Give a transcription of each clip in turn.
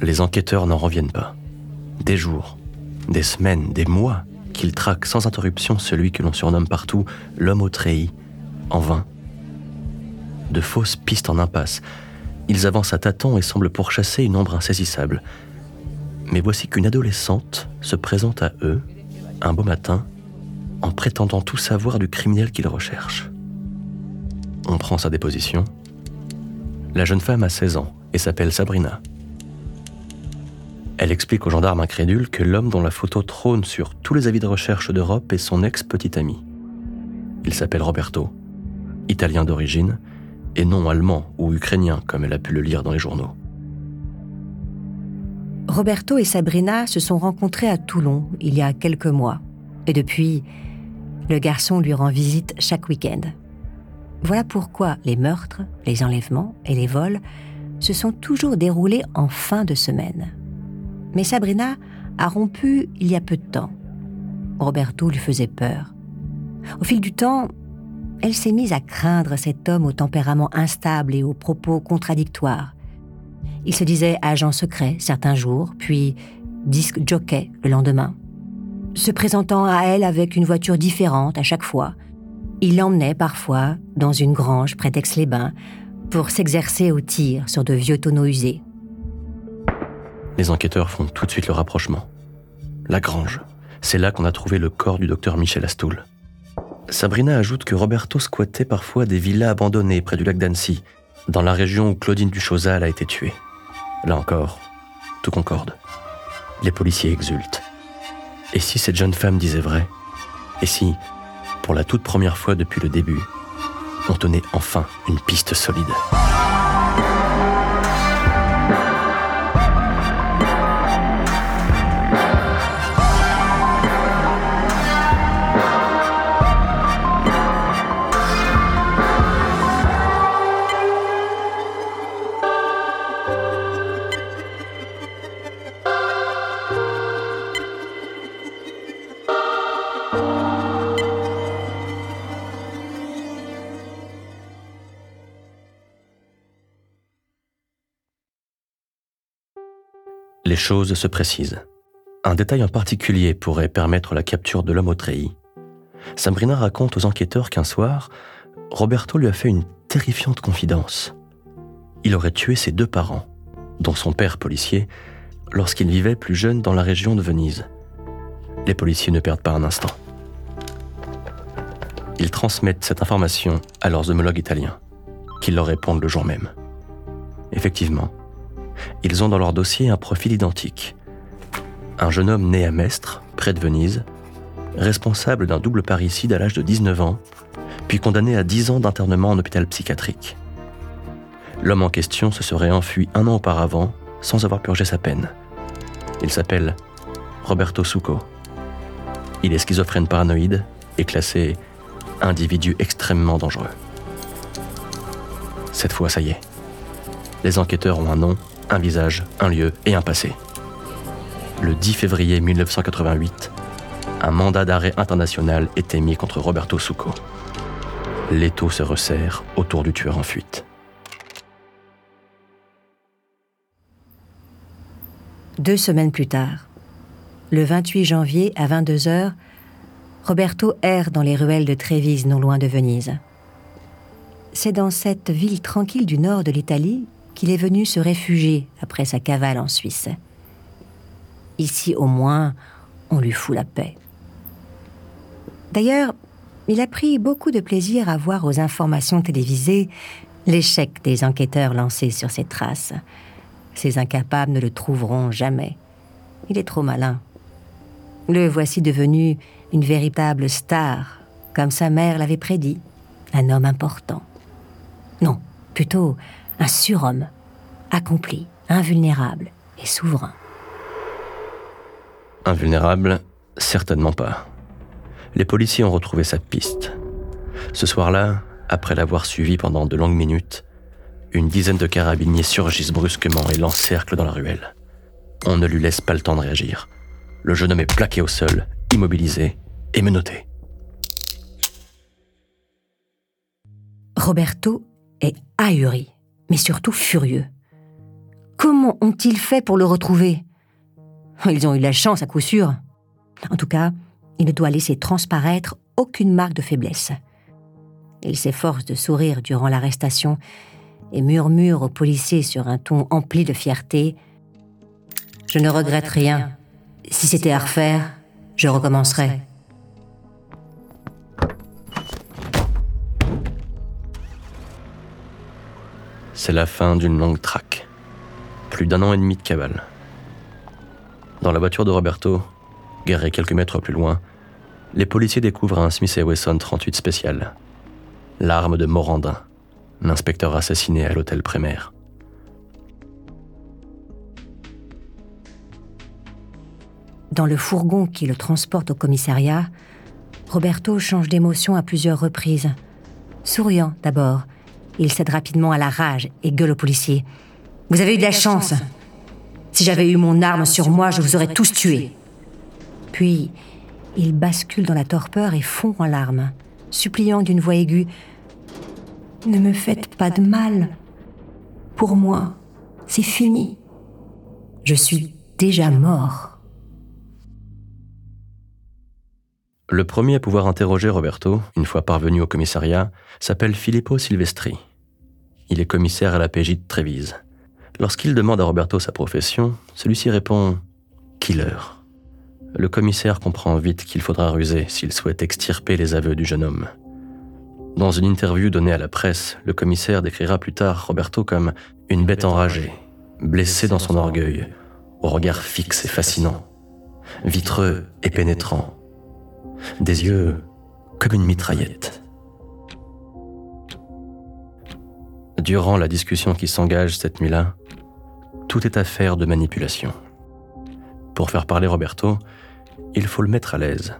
Les enquêteurs n'en reviennent pas. Des jours, des semaines, des mois qu'ils traquent sans interruption celui que l'on surnomme partout l'homme au treillis, en vain. De fausses pistes en impasse. Ils avancent à tâtons et semblent pourchasser une ombre insaisissable. Mais voici qu'une adolescente se présente à eux, un beau matin, en prétendant tout savoir du criminel qu'ils recherchent. On prend sa déposition. La jeune femme a 16 ans et s'appelle Sabrina. Elle explique aux gendarmes incrédules que l'homme dont la photo trône sur tous les avis de recherche d'Europe est son ex-petit ami. Il s'appelle Roberto, italien d'origine, et non allemand ou ukrainien comme elle a pu le lire dans les journaux. Roberto et Sabrina se sont rencontrés à Toulon il y a quelques mois, et depuis, le garçon lui rend visite chaque week-end. Voilà pourquoi les meurtres, les enlèvements et les vols se sont toujours déroulés en fin de semaine. Mais Sabrina a rompu il y a peu de temps. Roberto lui faisait peur. Au fil du temps, elle s'est mise à craindre cet homme au tempérament instable et aux propos contradictoires. Il se disait agent secret certains jours, puis disque jockey le lendemain. Se présentant à elle avec une voiture différente à chaque fois, il l'emmenait parfois dans une grange près d'Aix-les-Bains pour s'exercer au tir sur de vieux tonneaux usés. Les enquêteurs font tout de suite le rapprochement. La grange. C'est là qu'on a trouvé le corps du docteur Michel Astoul. Sabrina ajoute que Roberto squattait parfois des villas abandonnées près du lac d'Annecy, dans la région où Claudine Duchosal a été tuée. Là encore, tout concorde. Les policiers exultent. Et si cette jeune femme disait vrai? Et si, pour la toute première fois depuis le début, on tenait enfin une piste solide? Les choses se précisent. Un détail en particulier pourrait permettre la capture de l'homme au treillis. Sabrina raconte aux enquêteurs qu'un soir, Roberto lui a fait une terrifiante confidence. Il aurait tué ses deux parents, dont son père policier, lorsqu'il vivait plus jeune dans la région de Venise. Les policiers ne perdent pas un instant. Ils transmettent cette information à leurs homologues italiens, qui leur répondent le jour même. Effectivement, ils ont dans leur dossier un profil identique. Un jeune homme né à Mestre, près de Venise, responsable d'un double parricide à l'âge de 19 ans, puis condamné à 10 ans d'internement en hôpital psychiatrique. L'homme en question se serait enfui un an auparavant sans avoir purgé sa peine. Il s'appelle Roberto Succo. Il est schizophrène paranoïde et classé individu extrêmement dangereux. Cette fois, ça y est. Les enquêteurs ont un nom un visage, un lieu et un passé. Le 10 février 1988, un mandat d'arrêt international est émis contre Roberto Succo. L'étau se resserre autour du tueur en fuite. Deux semaines plus tard, le 28 janvier à 22h, Roberto erre dans les ruelles de Trévise, non loin de Venise. C'est dans cette ville tranquille du nord de l'Italie qu'il est venu se réfugier après sa cavale en Suisse. Ici, au moins, on lui fout la paix. D'ailleurs, il a pris beaucoup de plaisir à voir aux informations télévisées l'échec des enquêteurs lancés sur ses traces. Ces incapables ne le trouveront jamais. Il est trop malin. Le voici devenu une véritable star, comme sa mère l'avait prédit, un homme important. Non, plutôt un surhomme, accompli, invulnérable et souverain. Invulnérable, certainement pas. Les policiers ont retrouvé sa piste. Ce soir-là, après l'avoir suivi pendant de longues minutes, une dizaine de carabiniers surgissent brusquement et l'encerclent dans la ruelle. On ne lui laisse pas le temps de réagir. Le jeune homme est plaqué au sol, immobilisé et menotté. Roberto est ahuri mais surtout furieux. Comment ont-ils fait pour le retrouver? Ils ont eu la chance à coup sûr. En tout cas, il ne doit laisser transparaître aucune marque de faiblesse. Il s'efforce de sourire durant l'arrestation et murmure au policier sur un ton empli de fierté Je ne regrette rien. Si c'était à refaire, je recommencerais. C'est la fin d'une longue traque. Plus d'un an et demi de cavale. Dans la voiture de Roberto, garée quelques mètres plus loin, les policiers découvrent un Smith Wesson 38 spécial. L'arme de Morandin, l'inspecteur assassiné à l'hôtel Prémère. Dans le fourgon qui le transporte au commissariat, Roberto change d'émotion à plusieurs reprises. Souriant d'abord, il cède rapidement à la rage et gueule au policier. Vous avez eu de la chance. Si j'avais eu mon arme sur moi, je vous aurais tous tués. Puis, il bascule dans la torpeur et fond en larmes, suppliant d'une voix aiguë Ne me faites pas de mal. Pour moi, c'est fini. Je suis déjà mort. Le premier à pouvoir interroger Roberto, une fois parvenu au commissariat, s'appelle Filippo Silvestri. Il est commissaire à la PJ de Trévise. Lorsqu'il demande à Roberto sa profession, celui-ci répond Killer. Le commissaire comprend vite qu'il faudra ruser s'il souhaite extirper les aveux du jeune homme. Dans une interview donnée à la presse, le commissaire décrira plus tard Roberto comme une bête enragée, blessée dans son orgueil, au regard fixe et fascinant, vitreux et pénétrant, des yeux comme une mitraillette. Durant la discussion qui s'engage cette nuit-là, tout est affaire de manipulation. Pour faire parler Roberto, il faut le mettre à l'aise.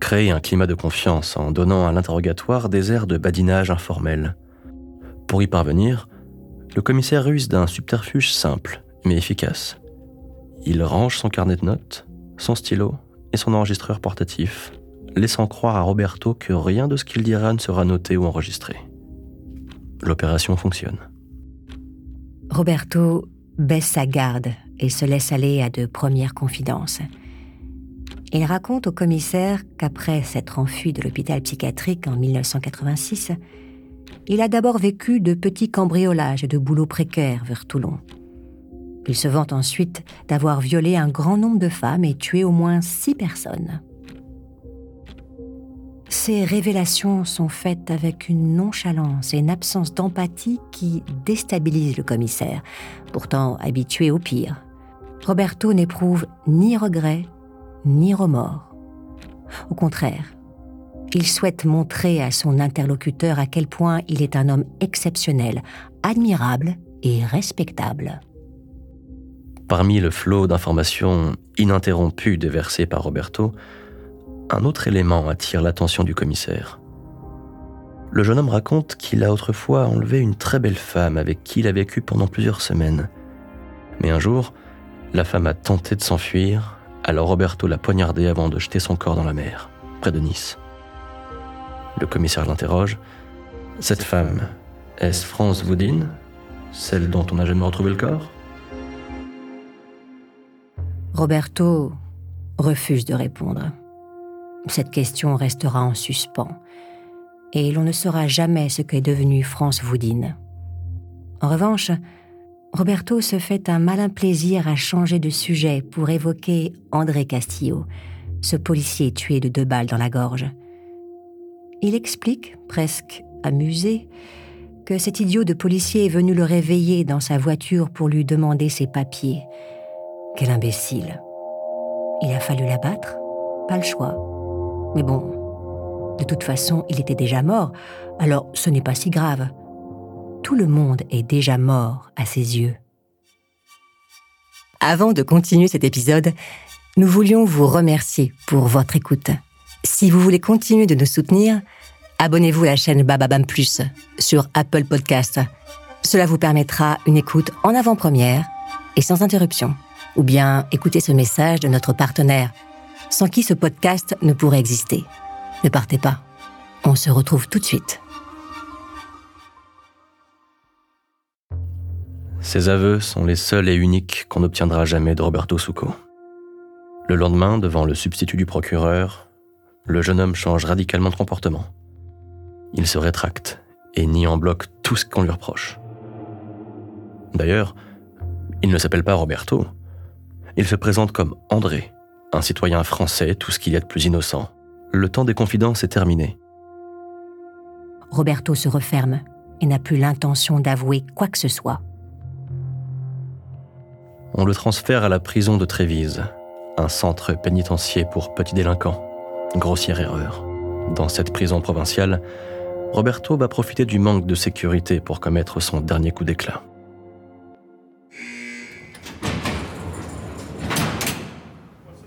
Créer un climat de confiance en donnant à l'interrogatoire des airs de badinage informel. Pour y parvenir, le commissaire ruse d'un subterfuge simple mais efficace. Il range son carnet de notes, son stylo et son enregistreur portatif, laissant croire à Roberto que rien de ce qu'il dira ne sera noté ou enregistré. L'opération fonctionne. Roberto baisse sa garde et se laisse aller à de premières confidences. Il raconte au commissaire qu'après s'être enfui de l'hôpital psychiatrique en 1986, il a d'abord vécu de petits cambriolages et de boulots précaires vers Toulon. Il se vante ensuite d'avoir violé un grand nombre de femmes et tué au moins six personnes. Ces révélations sont faites avec une nonchalance et une absence d'empathie qui déstabilisent le commissaire, pourtant habitué au pire. Roberto n'éprouve ni regret ni remords. Au contraire, il souhaite montrer à son interlocuteur à quel point il est un homme exceptionnel, admirable et respectable. Parmi le flot d'informations ininterrompues déversées par Roberto, un autre élément attire l'attention du commissaire. Le jeune homme raconte qu'il a autrefois enlevé une très belle femme avec qui il a vécu pendant plusieurs semaines. Mais un jour, la femme a tenté de s'enfuir, alors Roberto l'a poignardée avant de jeter son corps dans la mer, près de Nice. Le commissaire l'interroge. Cette femme, est-ce France Woodin, celle dont on n'a jamais retrouvé le corps? Roberto refuse de répondre. Cette question restera en suspens, et l'on ne saura jamais ce qu'est devenue France Woodin. En revanche, Roberto se fait un malin plaisir à changer de sujet pour évoquer André Castillo, ce policier tué de deux balles dans la gorge. Il explique, presque amusé, que cet idiot de policier est venu le réveiller dans sa voiture pour lui demander ses papiers quel imbécile. Il a fallu l'abattre? Pas le choix. Mais bon, de toute façon, il était déjà mort, alors ce n'est pas si grave. Tout le monde est déjà mort à ses yeux. Avant de continuer cet épisode, nous voulions vous remercier pour votre écoute. Si vous voulez continuer de nous soutenir, abonnez-vous à la chaîne Bababam Plus sur Apple Podcast. Cela vous permettra une écoute en avant-première et sans interruption ou bien écoutez ce message de notre partenaire, sans qui ce podcast ne pourrait exister. Ne partez pas. On se retrouve tout de suite. Ces aveux sont les seuls et uniques qu'on n'obtiendra jamais de Roberto Succo. Le lendemain, devant le substitut du procureur, le jeune homme change radicalement de comportement. Il se rétracte et nie en bloc tout ce qu'on lui reproche. D'ailleurs, il ne s'appelle pas Roberto. Il se présente comme André, un citoyen français, tout ce qu'il y a de plus innocent. Le temps des confidences est terminé. Roberto se referme et n'a plus l'intention d'avouer quoi que ce soit. On le transfère à la prison de Trévise, un centre pénitentiaire pour petits délinquants. Grossière erreur. Dans cette prison provinciale, Roberto va profiter du manque de sécurité pour commettre son dernier coup d'éclat.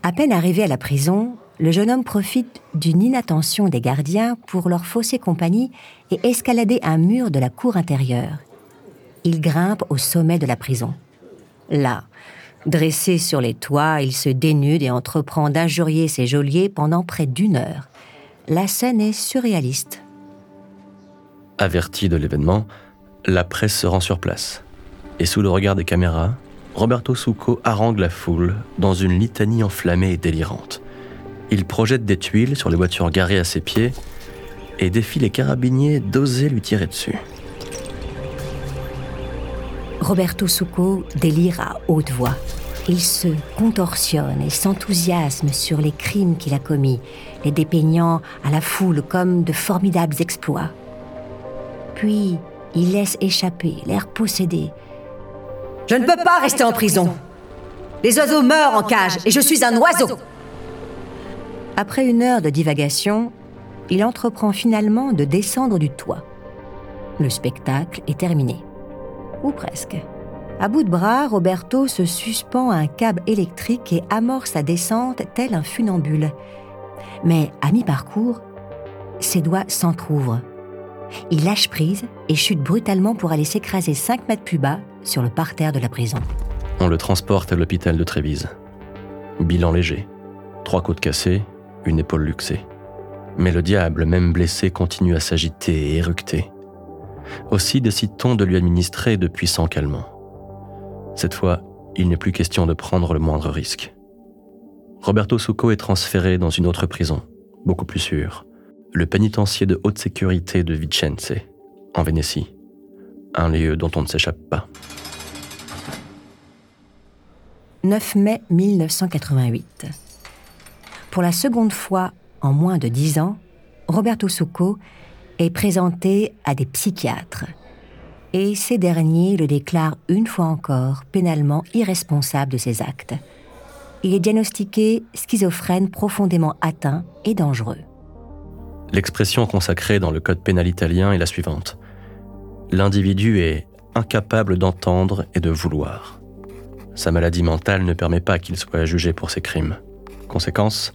À peine arrivé à la prison, le jeune homme profite d'une inattention des gardiens pour leur fausser compagnie et escalader un mur de la cour intérieure. Il grimpe au sommet de la prison. Là, dressé sur les toits, il se dénude et entreprend d'injurier ses geôliers pendant près d'une heure. La scène est surréaliste. Averti de l'événement, la presse se rend sur place. Et sous le regard des caméras, Roberto Succo harangue la foule dans une litanie enflammée et délirante. Il projette des tuiles sur les voitures garées à ses pieds et défie les carabiniers d'oser lui tirer dessus. Roberto Succo délire à haute voix. Il se contorsionne et s'enthousiasme sur les crimes qu'il a commis, les dépeignant à la foule comme de formidables exploits. Puis, il laisse échapper l'air possédé. Je ne peux pas rester en prison. Les oiseaux meurent en cage et je suis un oiseau. Après une heure de divagation, il entreprend finalement de descendre du toit. Le spectacle est terminé. Ou presque. À bout de bras, Roberto se suspend à un câble électrique et amorce sa descente tel un funambule. Mais à mi-parcours, ses doigts s'entr'ouvrent. Il lâche prise et chute brutalement pour aller s'écraser 5 mètres plus bas sur le parterre de la prison. On le transporte à l'hôpital de Trévise. Bilan léger. Trois côtes cassées, une épaule luxée. Mais le diable, même blessé, continue à s'agiter et éructer. Aussi décide-t-on de lui administrer de puissants calmants. Cette fois, il n'est plus question de prendre le moindre risque. Roberto Succo est transféré dans une autre prison, beaucoup plus sûre, le pénitencier de haute sécurité de Vicenze, en Vénétie, un lieu dont on ne s'échappe pas. 9 mai 1988. Pour la seconde fois en moins de dix ans, Roberto Succo est présenté à des psychiatres. Et ces derniers le déclarent une fois encore pénalement irresponsable de ses actes. Il est diagnostiqué schizophrène profondément atteint et dangereux. L'expression consacrée dans le code pénal italien est la suivante. L'individu est incapable d'entendre et de vouloir. Sa maladie mentale ne permet pas qu'il soit jugé pour ses crimes. Conséquence,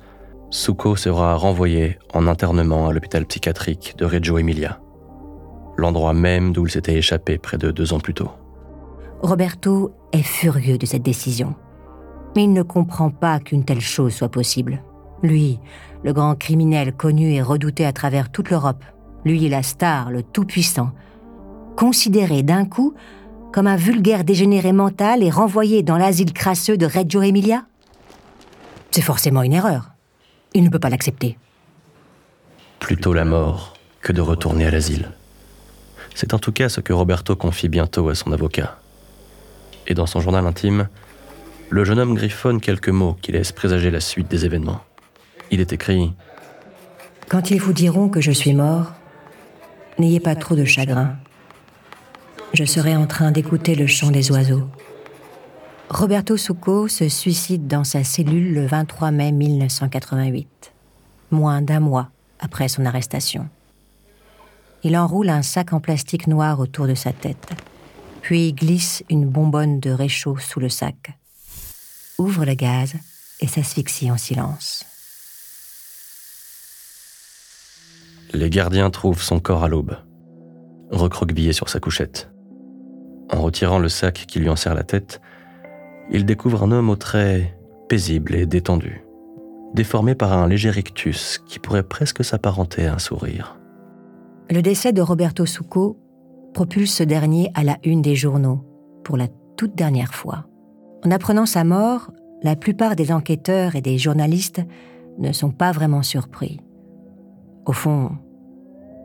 Succo sera renvoyé en internement à l'hôpital psychiatrique de Reggio Emilia, l'endroit même d'où il s'était échappé près de deux ans plus tôt. Roberto est furieux de cette décision. Mais il ne comprend pas qu'une telle chose soit possible. Lui, le grand criminel connu et redouté à travers toute l'Europe, lui la star, le tout-puissant, considéré d'un coup comme un vulgaire dégénéré mental et renvoyé dans l'asile crasseux de Reggio Emilia? C'est forcément une erreur. Il ne peut pas l'accepter. Plutôt la mort que de retourner à l'asile. C'est en tout cas ce que Roberto confie bientôt à son avocat. Et dans son journal intime, le jeune homme griffonne quelques mots qui laissent présager la suite des événements. Il est écrit Quand ils vous diront que je suis mort, n'ayez pas trop de chagrin. Je serai en train d'écouter le chant des oiseaux. Roberto Succo se suicide dans sa cellule le 23 mai 1988, moins d'un mois après son arrestation. Il enroule un sac en plastique noir autour de sa tête, puis glisse une bonbonne de réchaud sous le sac, ouvre le gaz et s'asphyxie en silence. Les gardiens trouvent son corps à l'aube, recroquevillé sur sa couchette. En retirant le sac qui lui en serre la tête, il découvre un homme aux traits paisibles et détendus, déformé par un léger rictus qui pourrait presque s'apparenter à un sourire. Le décès de Roberto Succo propulse ce dernier à la une des journaux, pour la toute dernière fois. En apprenant sa mort, la plupart des enquêteurs et des journalistes ne sont pas vraiment surpris. Au fond,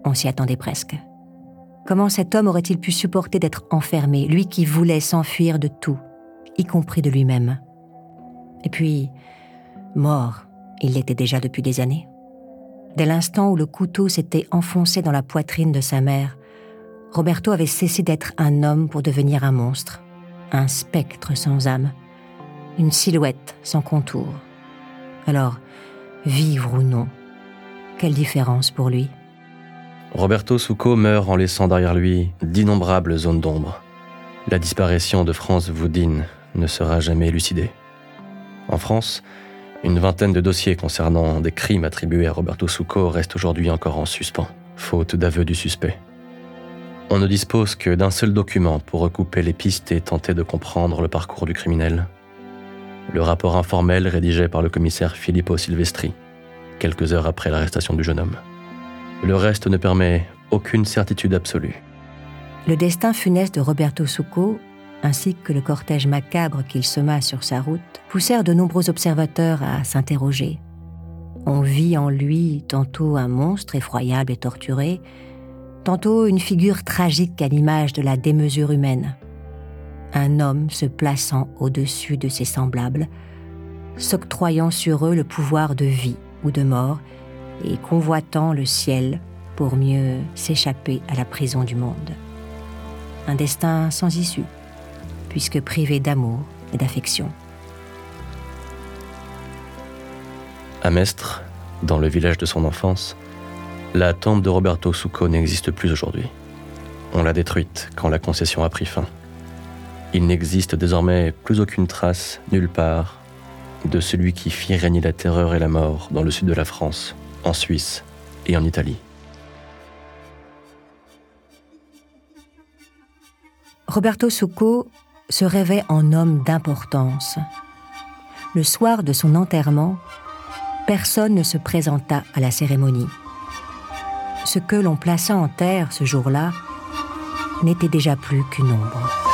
on s'y attendait presque. Comment cet homme aurait-il pu supporter d'être enfermé, lui qui voulait s'enfuir de tout, y compris de lui-même? Et puis, mort, il l'était déjà depuis des années. Dès l'instant où le couteau s'était enfoncé dans la poitrine de sa mère, Roberto avait cessé d'être un homme pour devenir un monstre, un spectre sans âme, une silhouette sans contour. Alors, vivre ou non, quelle différence pour lui? Roberto Succo meurt en laissant derrière lui d'innombrables zones d'ombre. La disparition de Franz Woodin ne sera jamais élucidée. En France, une vingtaine de dossiers concernant des crimes attribués à Roberto Succo restent aujourd'hui encore en suspens, faute d'aveu du suspect. On ne dispose que d'un seul document pour recouper les pistes et tenter de comprendre le parcours du criminel. Le rapport informel rédigé par le commissaire Filippo Silvestri, quelques heures après l'arrestation du jeune homme. Le reste ne permet aucune certitude absolue. Le destin funeste de Roberto Succo, ainsi que le cortège macabre qu'il sema sur sa route, poussèrent de nombreux observateurs à s'interroger. On vit en lui tantôt un monstre effroyable et torturé, tantôt une figure tragique à l'image de la démesure humaine. Un homme se plaçant au-dessus de ses semblables, s'octroyant sur eux le pouvoir de vie ou de mort, et convoitant le ciel pour mieux s'échapper à la prison du monde. Un destin sans issue, puisque privé d'amour et d'affection. À Mestre, dans le village de son enfance, la tombe de Roberto Succo n'existe plus aujourd'hui. On l'a détruite quand la concession a pris fin. Il n'existe désormais plus aucune trace, nulle part, de celui qui fit régner la terreur et la mort dans le sud de la France en Suisse et en Italie. Roberto Succo se rêvait en homme d'importance. Le soir de son enterrement, personne ne se présenta à la cérémonie. Ce que l'on plaça en terre ce jour-là n'était déjà plus qu'une ombre.